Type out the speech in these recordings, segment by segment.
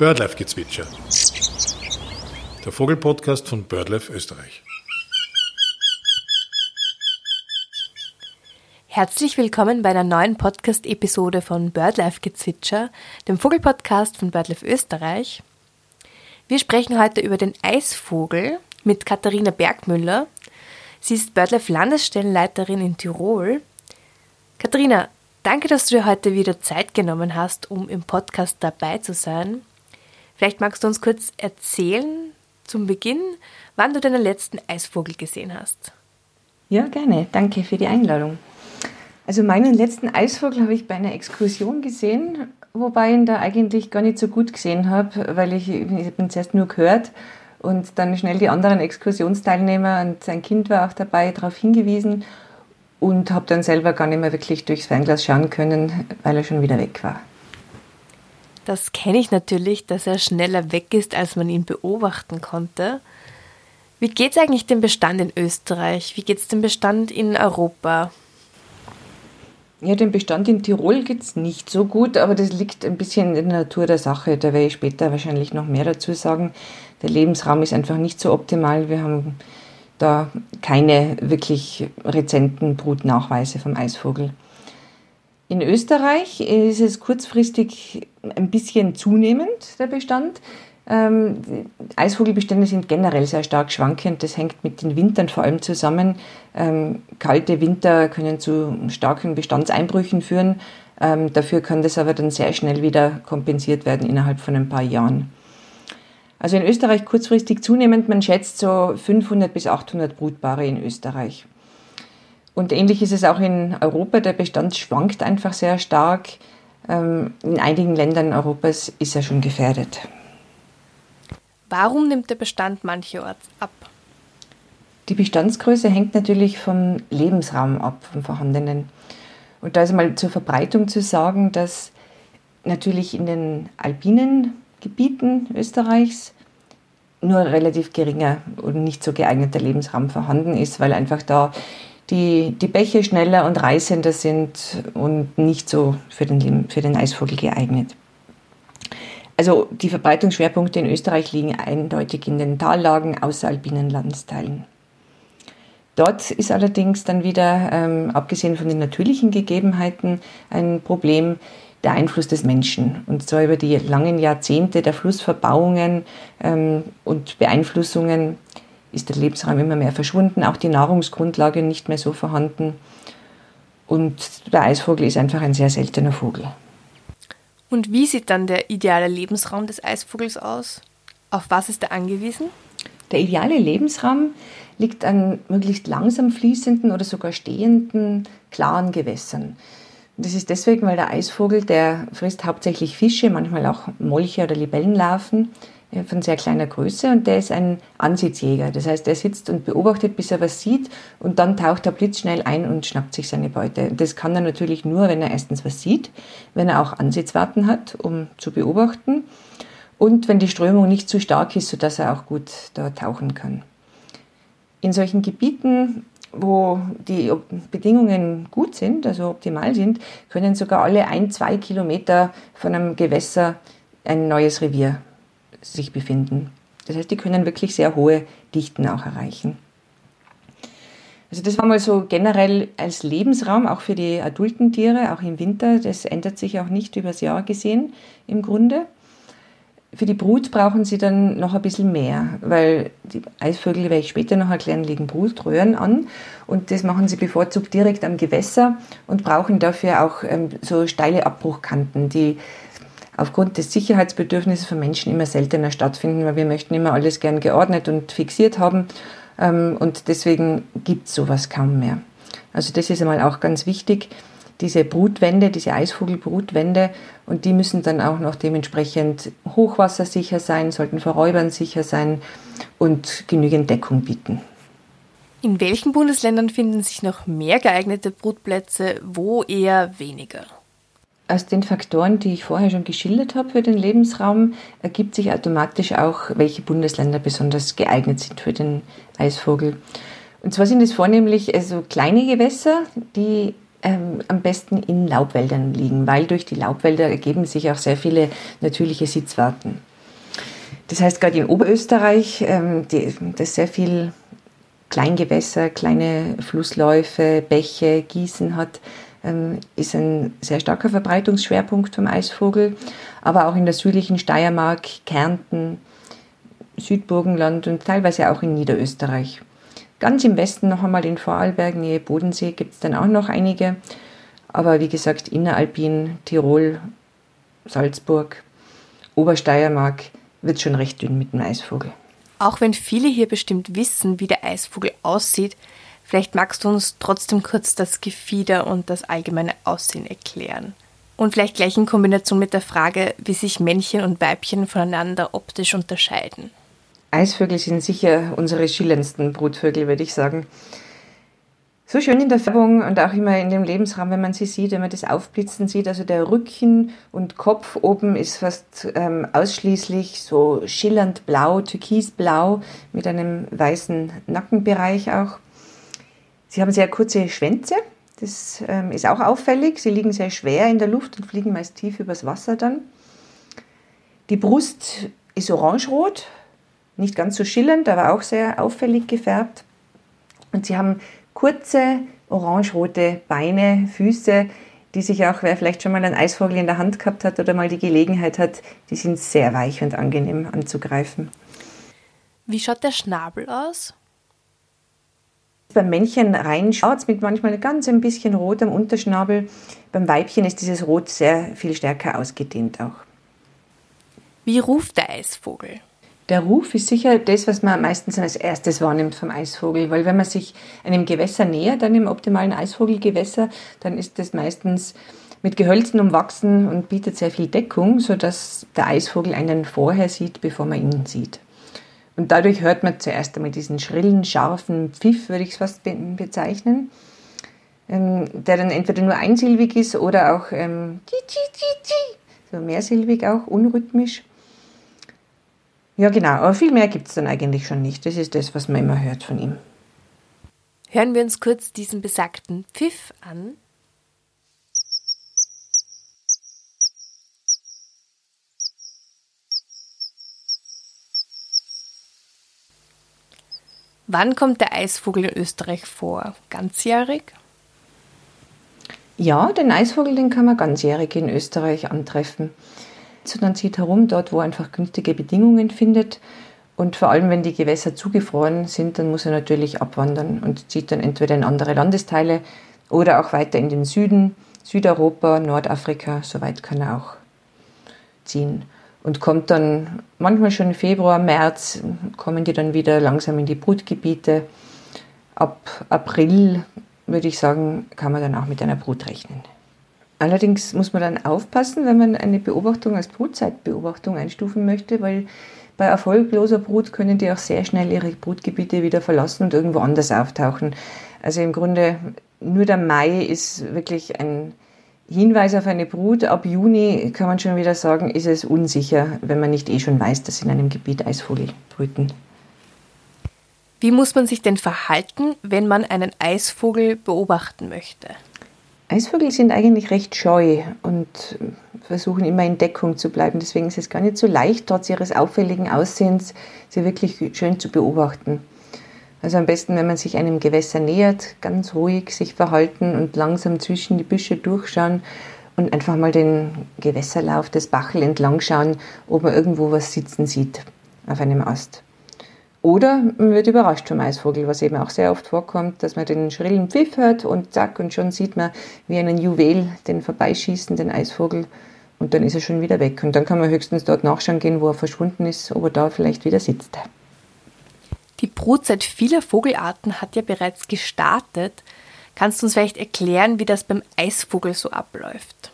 Birdlife-Gezwitscher. Der Vogelpodcast von Birdlife Österreich. Herzlich willkommen bei einer neuen Podcast-Episode von Birdlife-Gezwitscher, dem Vogelpodcast von Birdlife Österreich. Wir sprechen heute über den Eisvogel mit Katharina Bergmüller. Sie ist Birdlife Landesstellenleiterin in Tirol. Katharina, danke, dass du dir heute wieder Zeit genommen hast, um im Podcast dabei zu sein. Vielleicht magst du uns kurz erzählen zum Beginn, wann du deinen letzten Eisvogel gesehen hast. Ja, gerne. Danke für die Einladung. Also meinen letzten Eisvogel habe ich bei einer Exkursion gesehen, wobei ich ihn da eigentlich gar nicht so gut gesehen habe, weil ich, ich habe ihn zuerst nur gehört und dann schnell die anderen Exkursionsteilnehmer und sein Kind war auch dabei darauf hingewiesen und habe dann selber gar nicht mehr wirklich durchs Fernglas schauen können, weil er schon wieder weg war. Das kenne ich natürlich, dass er schneller weg ist, als man ihn beobachten konnte. Wie geht es eigentlich dem Bestand in Österreich? Wie geht es dem Bestand in Europa? Ja, den Bestand in Tirol geht es nicht so gut, aber das liegt ein bisschen in der Natur der Sache. Da werde ich später wahrscheinlich noch mehr dazu sagen. Der Lebensraum ist einfach nicht so optimal. Wir haben da keine wirklich rezenten Brutnachweise vom Eisvogel. In Österreich ist es kurzfristig ein bisschen zunehmend, der Bestand. Ähm, Eisvogelbestände sind generell sehr stark schwankend. Das hängt mit den Wintern vor allem zusammen. Ähm, kalte Winter können zu starken Bestandseinbrüchen führen. Ähm, dafür kann das aber dann sehr schnell wieder kompensiert werden innerhalb von ein paar Jahren. Also in Österreich kurzfristig zunehmend, man schätzt so 500 bis 800 Brutpaare in Österreich. Und ähnlich ist es auch in Europa. Der Bestand schwankt einfach sehr stark. Ähm, in einigen Ländern Europas ist er schon gefährdet. Warum nimmt der Bestand mancherorts ab? Die Bestandsgröße hängt natürlich vom Lebensraum ab, vom vorhandenen. Und da ist mal zur Verbreitung zu sagen, dass natürlich in den alpinen Gebieten Österreichs nur relativ geringer und nicht so geeigneter Lebensraum vorhanden ist, weil einfach da die, die Bäche schneller und reißender sind und nicht so für den, für den Eisvogel geeignet. Also die Verbreitungsschwerpunkte in Österreich liegen eindeutig in den Tallagen außeralpinen Landesteilen. Dort ist allerdings dann wieder, ähm, abgesehen von den natürlichen Gegebenheiten, ein Problem der Einfluss des Menschen. Und zwar über die langen Jahrzehnte der Flussverbauungen ähm, und Beeinflussungen ist der Lebensraum immer mehr verschwunden, auch die Nahrungsgrundlage nicht mehr so vorhanden. Und der Eisvogel ist einfach ein sehr seltener Vogel. Und wie sieht dann der ideale Lebensraum des Eisvogels aus? Auf was ist er angewiesen? Der ideale Lebensraum liegt an möglichst langsam fließenden oder sogar stehenden, klaren Gewässern. Das ist deswegen, weil der Eisvogel, der frisst hauptsächlich Fische, manchmal auch Molche oder Libellenlarven von sehr kleiner Größe und der ist ein Ansitzjäger. Das heißt, er sitzt und beobachtet, bis er was sieht und dann taucht er blitzschnell ein und schnappt sich seine Beute. Das kann er natürlich nur, wenn er erstens was sieht, wenn er auch Ansitzwarten hat, um zu beobachten und wenn die Strömung nicht zu stark ist, sodass er auch gut da tauchen kann. In solchen Gebieten, wo die Bedingungen gut sind, also optimal sind, können sogar alle ein, zwei Kilometer von einem Gewässer ein neues Revier sich befinden. Das heißt, die können wirklich sehr hohe Dichten auch erreichen. Also das war mal so generell als Lebensraum, auch für die adulten Tiere, auch im Winter. Das ändert sich auch nicht übers Jahr gesehen im Grunde. Für die Brut brauchen sie dann noch ein bisschen mehr, weil die Eisvögel, werde ich später noch erklären, legen Brutröhren an und das machen sie bevorzugt direkt am Gewässer und brauchen dafür auch ähm, so steile Abbruchkanten, die aufgrund des Sicherheitsbedürfnisses von Menschen immer seltener stattfinden, weil wir möchten immer alles gern geordnet und fixiert haben ähm, und deswegen gibt es sowas kaum mehr. Also das ist einmal auch ganz wichtig, diese Brutwände, diese Eisvogelbrutwände und die müssen dann auch noch dementsprechend hochwassersicher sein, sollten vor Räubern sicher sein und genügend Deckung bieten. In welchen Bundesländern finden sich noch mehr geeignete Brutplätze, wo eher weniger? Aus den Faktoren, die ich vorher schon geschildert habe für den Lebensraum, ergibt sich automatisch auch, welche Bundesländer besonders geeignet sind für den Eisvogel. Und zwar sind es vornehmlich also kleine Gewässer, die ähm, am besten in Laubwäldern liegen, weil durch die Laubwälder ergeben sich auch sehr viele natürliche Sitzwarten. Das heißt, gerade in Oberösterreich, ähm, die, das sehr viel Kleingewässer, kleine Flussläufe, Bäche, Gießen hat, ist ein sehr starker Verbreitungsschwerpunkt vom Eisvogel. Aber auch in der südlichen Steiermark, Kärnten, Südburgenland und teilweise auch in Niederösterreich. Ganz im Westen noch einmal in Vorarlberg, Nähe Bodensee, gibt es dann auch noch einige. Aber wie gesagt, Inneralpin, Tirol, Salzburg, Obersteiermark wird schon recht dünn mit dem Eisvogel. Auch wenn viele hier bestimmt wissen, wie der Eisvogel aussieht, vielleicht magst du uns trotzdem kurz das Gefieder und das allgemeine Aussehen erklären. Und vielleicht gleich in Kombination mit der Frage, wie sich Männchen und Weibchen voneinander optisch unterscheiden. Eisvögel sind sicher unsere schillerndsten Brutvögel, würde ich sagen. So schön in der Färbung und auch immer in dem Lebensraum, wenn man sie sieht, wenn man das Aufblitzen sieht. Also der Rücken und Kopf oben ist fast ähm, ausschließlich so schillernd blau, türkisblau mit einem weißen Nackenbereich auch. Sie haben sehr kurze Schwänze, das ähm, ist auch auffällig. Sie liegen sehr schwer in der Luft und fliegen meist tief übers Wasser dann. Die Brust ist orangerot, nicht ganz so schillernd, aber auch sehr auffällig gefärbt. Und sie haben kurze orangerote Beine, Füße, die sich auch, wer vielleicht schon mal einen Eisvogel in der Hand gehabt hat oder mal die Gelegenheit hat, die sind sehr weich und angenehm anzugreifen. Wie schaut der Schnabel aus? Beim Männchen reinschaut mit manchmal ganz ein bisschen Rot am Unterschnabel. Beim Weibchen ist dieses Rot sehr viel stärker ausgedehnt auch. Wie ruft der Eisvogel? Der Ruf ist sicher das, was man meistens als erstes wahrnimmt vom Eisvogel, weil wenn man sich einem Gewässer nähert, einem optimalen Eisvogelgewässer, dann ist das meistens mit Gehölzen umwachsen und bietet sehr viel Deckung, sodass der Eisvogel einen vorher sieht, bevor man ihn sieht. Und dadurch hört man zuerst einmal diesen schrillen, scharfen Pfiff, würde ich es fast bezeichnen, ähm, der dann entweder nur einsilbig ist oder auch ähm, so mehrsilbig auch, unrhythmisch. Ja, genau, aber viel mehr gibt es dann eigentlich schon nicht. Das ist das, was man immer hört von ihm. Hören wir uns kurz diesen besagten Pfiff an. Wann kommt der Eisvogel in Österreich vor? Ganzjährig? Ja, den Eisvogel, den kann man ganzjährig in Österreich antreffen sondern zieht herum dort, wo er einfach günstige Bedingungen findet. Und vor allem, wenn die Gewässer zugefroren sind, dann muss er natürlich abwandern und zieht dann entweder in andere Landesteile oder auch weiter in den Süden, Südeuropa, Nordafrika, soweit kann er auch ziehen. Und kommt dann manchmal schon Februar, März, kommen die dann wieder langsam in die Brutgebiete. Ab April, würde ich sagen, kann man dann auch mit einer Brut rechnen. Allerdings muss man dann aufpassen, wenn man eine Beobachtung als Brutzeitbeobachtung einstufen möchte, weil bei erfolgloser Brut können die auch sehr schnell ihre Brutgebiete wieder verlassen und irgendwo anders auftauchen. Also im Grunde nur der Mai ist wirklich ein Hinweis auf eine Brut. Ab Juni kann man schon wieder sagen, ist es unsicher, wenn man nicht eh schon weiß, dass in einem Gebiet Eisvogel brüten. Wie muss man sich denn verhalten, wenn man einen Eisvogel beobachten möchte? Eisvögel sind eigentlich recht scheu und versuchen immer in Deckung zu bleiben. Deswegen ist es gar nicht so leicht, trotz ihres auffälligen Aussehens, sie wirklich schön zu beobachten. Also am besten, wenn man sich einem Gewässer nähert, ganz ruhig sich verhalten und langsam zwischen die Büsche durchschauen und einfach mal den Gewässerlauf des Bachel entlang schauen, ob man irgendwo was sitzen sieht auf einem Ast. Oder man wird überrascht vom Eisvogel, was eben auch sehr oft vorkommt, dass man den schrillen Pfiff hört und zack, und schon sieht man wie einen Juwel den vorbeischießen, den Eisvogel, und dann ist er schon wieder weg. Und dann kann man höchstens dort nachschauen gehen, wo er verschwunden ist, ob er da vielleicht wieder sitzt. Die Brutzeit vieler Vogelarten hat ja bereits gestartet. Kannst du uns vielleicht erklären, wie das beim Eisvogel so abläuft?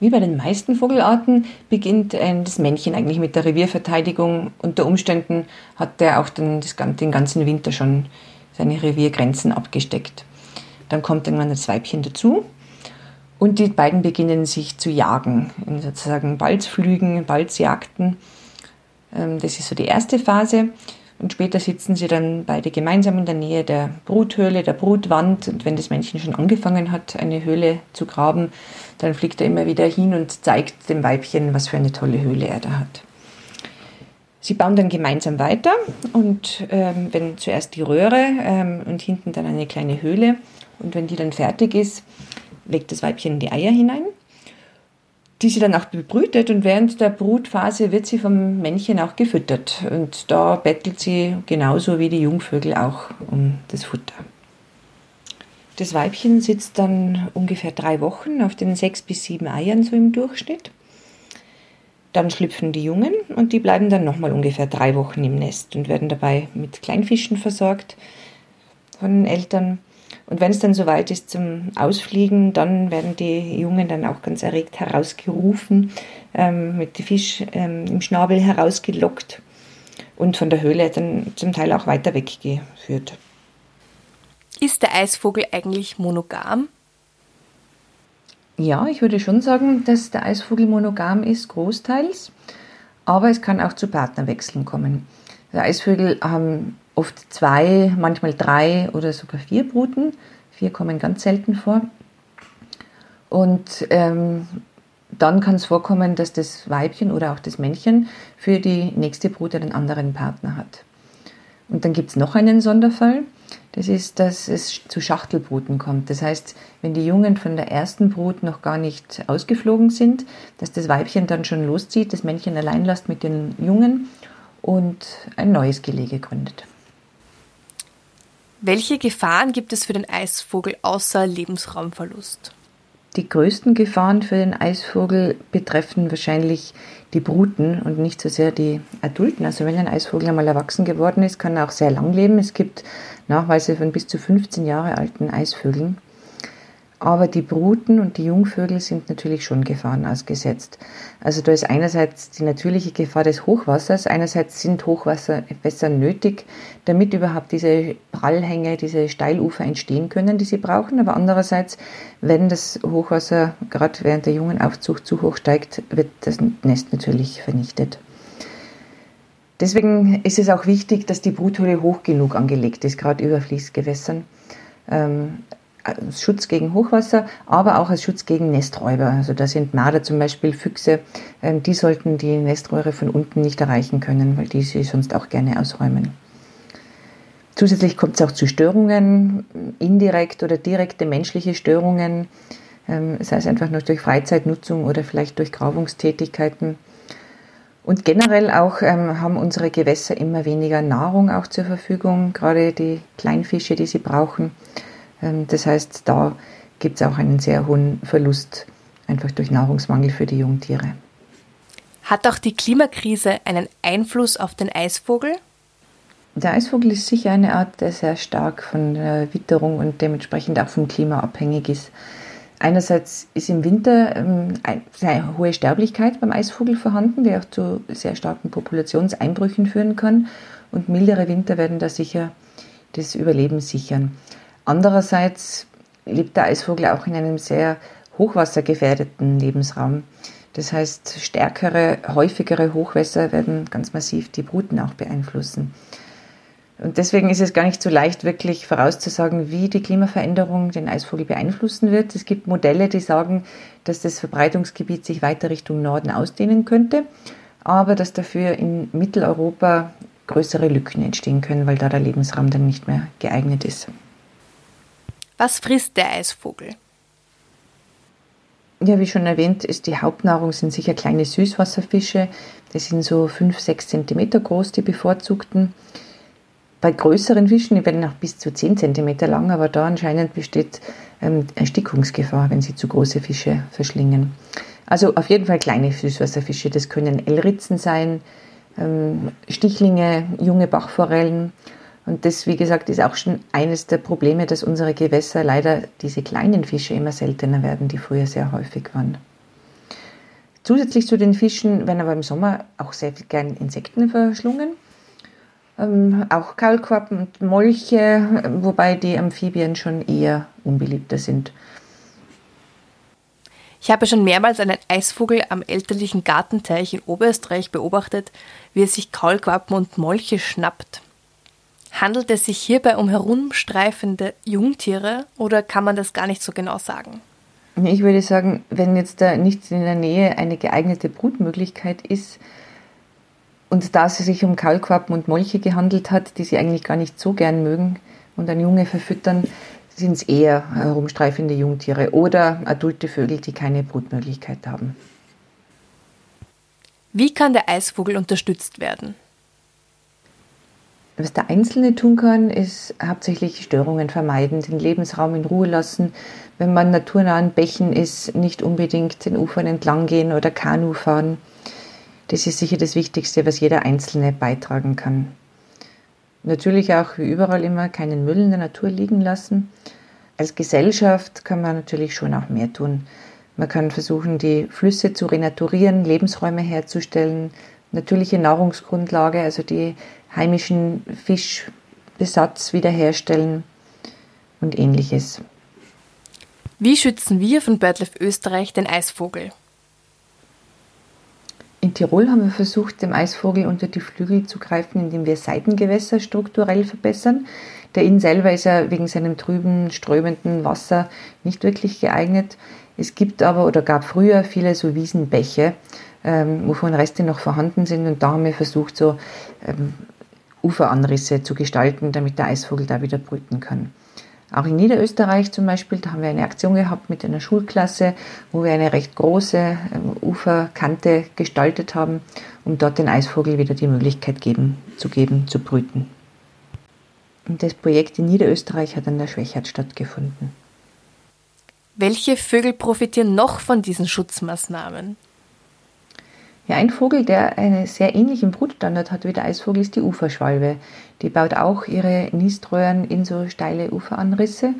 Wie bei den meisten Vogelarten beginnt das Männchen eigentlich mit der Revierverteidigung. Unter Umständen hat er auch den, den ganzen Winter schon seine Reviergrenzen abgesteckt. Dann kommt irgendwann das Weibchen dazu und die beiden beginnen sich zu jagen, in sozusagen Balzflügen, Balzjagden. Ähm, das ist so die erste Phase. Und später sitzen sie dann beide gemeinsam in der Nähe der Bruthöhle, der Brutwand. Und wenn das Männchen schon angefangen hat, eine Höhle zu graben, dann fliegt er immer wieder hin und zeigt dem Weibchen, was für eine tolle Höhle er da hat. Sie bauen dann gemeinsam weiter und ähm, wenn zuerst die Röhre ähm, und hinten dann eine kleine Höhle und wenn die dann fertig ist, legt das Weibchen die Eier hinein, die sie dann auch bebrütet und während der Brutphase wird sie vom Männchen auch gefüttert und da bettelt sie genauso wie die Jungvögel auch um das Futter. Das Weibchen sitzt dann ungefähr drei Wochen auf den sechs bis sieben Eiern so im Durchschnitt. Dann schlüpfen die Jungen und die bleiben dann nochmal ungefähr drei Wochen im Nest und werden dabei mit Kleinfischen versorgt von den Eltern. Und wenn es dann soweit ist zum Ausfliegen, dann werden die Jungen dann auch ganz erregt herausgerufen, ähm, mit dem Fisch ähm, im Schnabel herausgelockt und von der Höhle dann zum Teil auch weiter weggeführt. Ist der Eisvogel eigentlich monogam? Ja, ich würde schon sagen, dass der Eisvogel monogam ist, großteils. Aber es kann auch zu Partnerwechseln kommen. Die Eisvögel haben oft zwei, manchmal drei oder sogar vier Bruten. Vier kommen ganz selten vor. Und ähm, dann kann es vorkommen, dass das Weibchen oder auch das Männchen für die nächste Brut einen anderen Partner hat. Und dann gibt es noch einen Sonderfall. Das ist, dass es zu Schachtelbruten kommt. Das heißt, wenn die Jungen von der ersten Brut noch gar nicht ausgeflogen sind, dass das Weibchen dann schon loszieht, das Männchen allein lässt mit den Jungen und ein neues Gelege gründet. Welche Gefahren gibt es für den Eisvogel außer Lebensraumverlust? Die größten Gefahren für den Eisvogel betreffen wahrscheinlich die Bruten und nicht so sehr die Adulten. Also wenn ein Eisvogel einmal erwachsen geworden ist, kann er auch sehr lang leben. Es gibt Nachweise von bis zu 15 Jahre alten Eisvögeln. Aber die Bruten und die Jungvögel sind natürlich schon Gefahren ausgesetzt. Also da ist einerseits die natürliche Gefahr des Hochwassers, einerseits sind Hochwasser nötig, damit überhaupt diese Prallhänge, diese Steilufer entstehen können, die sie brauchen. Aber andererseits, wenn das Hochwasser gerade während der jungen Aufzucht zu hoch steigt, wird das Nest natürlich vernichtet. Deswegen ist es auch wichtig, dass die Bruthöhle hoch genug angelegt ist, gerade über Fließgewässern. Ähm, als Schutz gegen Hochwasser, aber auch als Schutz gegen Nesträuber. Also da sind Marder zum Beispiel, Füchse, ähm, die sollten die Neströhre von unten nicht erreichen können, weil die sie sonst auch gerne ausräumen. Zusätzlich kommt es auch zu Störungen, indirekt oder direkte menschliche Störungen, ähm, sei es einfach nur durch Freizeitnutzung oder vielleicht durch Grabungstätigkeiten. Und generell auch ähm, haben unsere Gewässer immer weniger Nahrung auch zur Verfügung, gerade die Kleinfische, die sie brauchen. Ähm, das heißt, da gibt es auch einen sehr hohen Verlust einfach durch Nahrungsmangel für die Jungtiere. Hat auch die Klimakrise einen Einfluss auf den Eisvogel? Der Eisvogel ist sicher eine Art, der sehr stark von der Witterung und dementsprechend auch vom Klima abhängig ist. Einerseits ist im Winter ähm, eine sehr hohe Sterblichkeit beim Eisvogel vorhanden, die auch zu sehr starken Populationseinbrüchen führen kann. Und mildere Winter werden da sicher das Überleben sichern. Andererseits lebt der Eisvogel auch in einem sehr hochwassergefährdeten Lebensraum. Das heißt, stärkere, häufigere Hochwässer werden ganz massiv die Bruten auch beeinflussen. Und deswegen ist es gar nicht so leicht, wirklich vorauszusagen, wie die Klimaveränderung den Eisvogel beeinflussen wird. Es gibt Modelle, die sagen, dass das Verbreitungsgebiet sich weiter Richtung Norden ausdehnen könnte, aber dass dafür in Mitteleuropa größere Lücken entstehen können, weil da der Lebensraum dann nicht mehr geeignet ist. Was frisst der Eisvogel? Ja, wie schon erwähnt, ist die Hauptnahrung sind sicher kleine Süßwasserfische. Die sind so 5, 6 cm groß, die bevorzugten. Bei größeren Fischen, die werden auch bis zu 10 cm lang, aber da anscheinend besteht ähm, Erstickungsgefahr, wenn sie zu große Fische verschlingen. Also auf jeden Fall kleine Süßwasserfische. Das können Elritzen sein, ähm, Stichlinge, junge Bachforellen und das, wie gesagt, ist auch schon eines der Probleme, dass unsere Gewässer leider diese kleinen Fische immer seltener werden, die früher sehr häufig waren. Zusätzlich zu den Fischen werden aber im Sommer auch sehr gern Insekten verschlungen. Ähm, auch Kaulquappen und Molche, wobei die Amphibien schon eher unbeliebter sind. Ich habe schon mehrmals einen Eisvogel am elterlichen Gartenteich in Oberösterreich beobachtet, wie er sich Kaulquappen und Molche schnappt. Handelt es sich hierbei um herumstreifende Jungtiere oder kann man das gar nicht so genau sagen? Ich würde sagen, wenn jetzt da nicht in der Nähe eine geeignete Brutmöglichkeit ist Und da es sich um Kaulquappen und Molche gehandelt hat, die sie eigentlich gar nicht so gern mögen und an Junge verfüttern, sind es eher herumstreifende Jungtiere oder adulte Vögel, die keine Brutmöglichkeit haben. Wie kann der Eisvogel unterstützt werden? Was der Einzelne tun kann, ist hauptsächlich Störungen vermeiden, den Lebensraum in Ruhe lassen. Wenn man naturnahen Bächen ist, nicht unbedingt den Ufern entlang gehen oder Kanu fahren. Das ist sicher das Wichtigste, was jeder Einzelne beitragen kann. Natürlich auch wie überall immer keinen Müll in der Natur liegen lassen. Als Gesellschaft kann man natürlich schon auch mehr tun. Man kann versuchen, die Flüsse zu renaturieren, Lebensräume herzustellen, natürliche Nahrungsgrundlage, also die heimischen Fischbesatz wiederherstellen und ähnliches. Wie schützen wir von BirdLife Österreich den Eisvogel? In Tirol haben wir versucht, dem Eisvogel unter die Flügel zu greifen, indem wir Seitengewässer strukturell verbessern. Der Inn selber ist ja wegen seinem trüben, strömenden Wasser nicht wirklich geeignet. Es gibt aber oder gab früher viele so Wiesenbäche, ähm, wovon Reste noch vorhanden sind. Und da haben wir versucht, so ähm, Uferanrisse zu gestalten, damit der Eisvogel da wieder brüten kann. Auch in Niederösterreich zum Beispiel, da haben wir eine Aktion gehabt mit einer Schulklasse, wo wir eine recht große ähm, Uferkante gestaltet haben, um dort den Eisvogel wieder die Möglichkeit geben, zu geben, zu brüten. Und das Projekt in Niederösterreich hat an der Schwächert stattgefunden. Welche Vögel profitieren noch von diesen Schutzmaßnahmen? Ja, ein Vogel, der einen sehr ähnlichen Brutstandard hat wie der Eisvogel, ist die Uferschwalbe. Die baut auch ihre Niströhren in so steile Uferanrisse.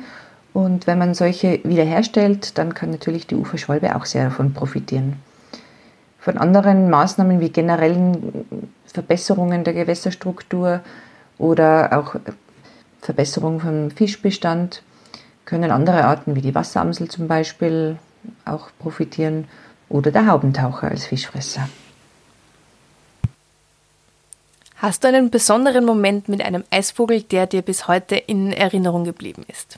Und wenn man solche wiederherstellt, dann kann natürlich die Uferschwalbe auch sehr davon profitieren. Von anderen Maßnahmen wie generellen Verbesserungen der Gewässerstruktur oder auch Verbesserung vom Fischbestand können andere Arten wie die Wasseramsel zum Beispiel auch profitieren oder der Haubentaucher als Fischfresser. Hast du einen besonderen Moment mit einem Eisvogel, der dir bis heute in Erinnerung geblieben ist?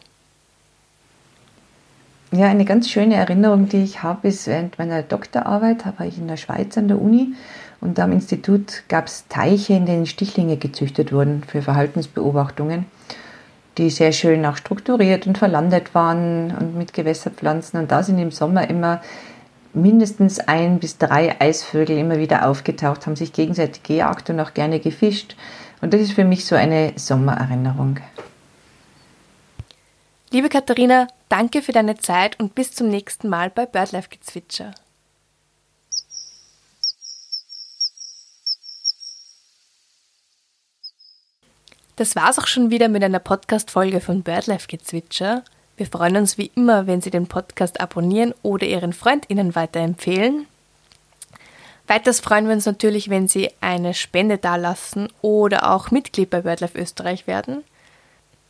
Ja, eine ganz schöne Erinnerung, die ich habe, ist während meiner Doktorarbeit, war ich in der Schweiz an der Uni und am Institut gab es Teiche, in denen Stichlinge gezüchtet wurden für Verhaltensbeobachtungen die sehr schön auch strukturiert und verlandet waren und mit Gewässerpflanzen. Und da sind im Sommer immer mindestens ein bis drei Eisvögel immer wieder aufgetaucht, haben sich gegenseitig gejagt und auch gerne gefischt. Und das ist für mich so eine Sommererinnerung. Liebe Katharina, danke für deine Zeit und bis zum nächsten Mal bei BirdLife Gezwitscher. Das war's auch schon wieder mit einer Podcast-Folge von BirdLife Gezwitscher. Wir freuen uns wie immer, wenn Sie den Podcast abonnieren oder Ihren FreundInnen weiterempfehlen. Weiters freuen wir uns natürlich, wenn Sie eine Spende dalassen oder auch Mitglied bei BirdLife Österreich werden.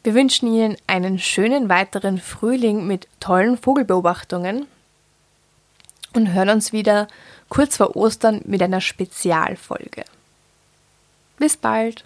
Wir wünschen Ihnen einen schönen weiteren Frühling mit tollen Vogelbeobachtungen und hören uns wieder kurz vor Ostern mit einer Spezialfolge. Bis bald!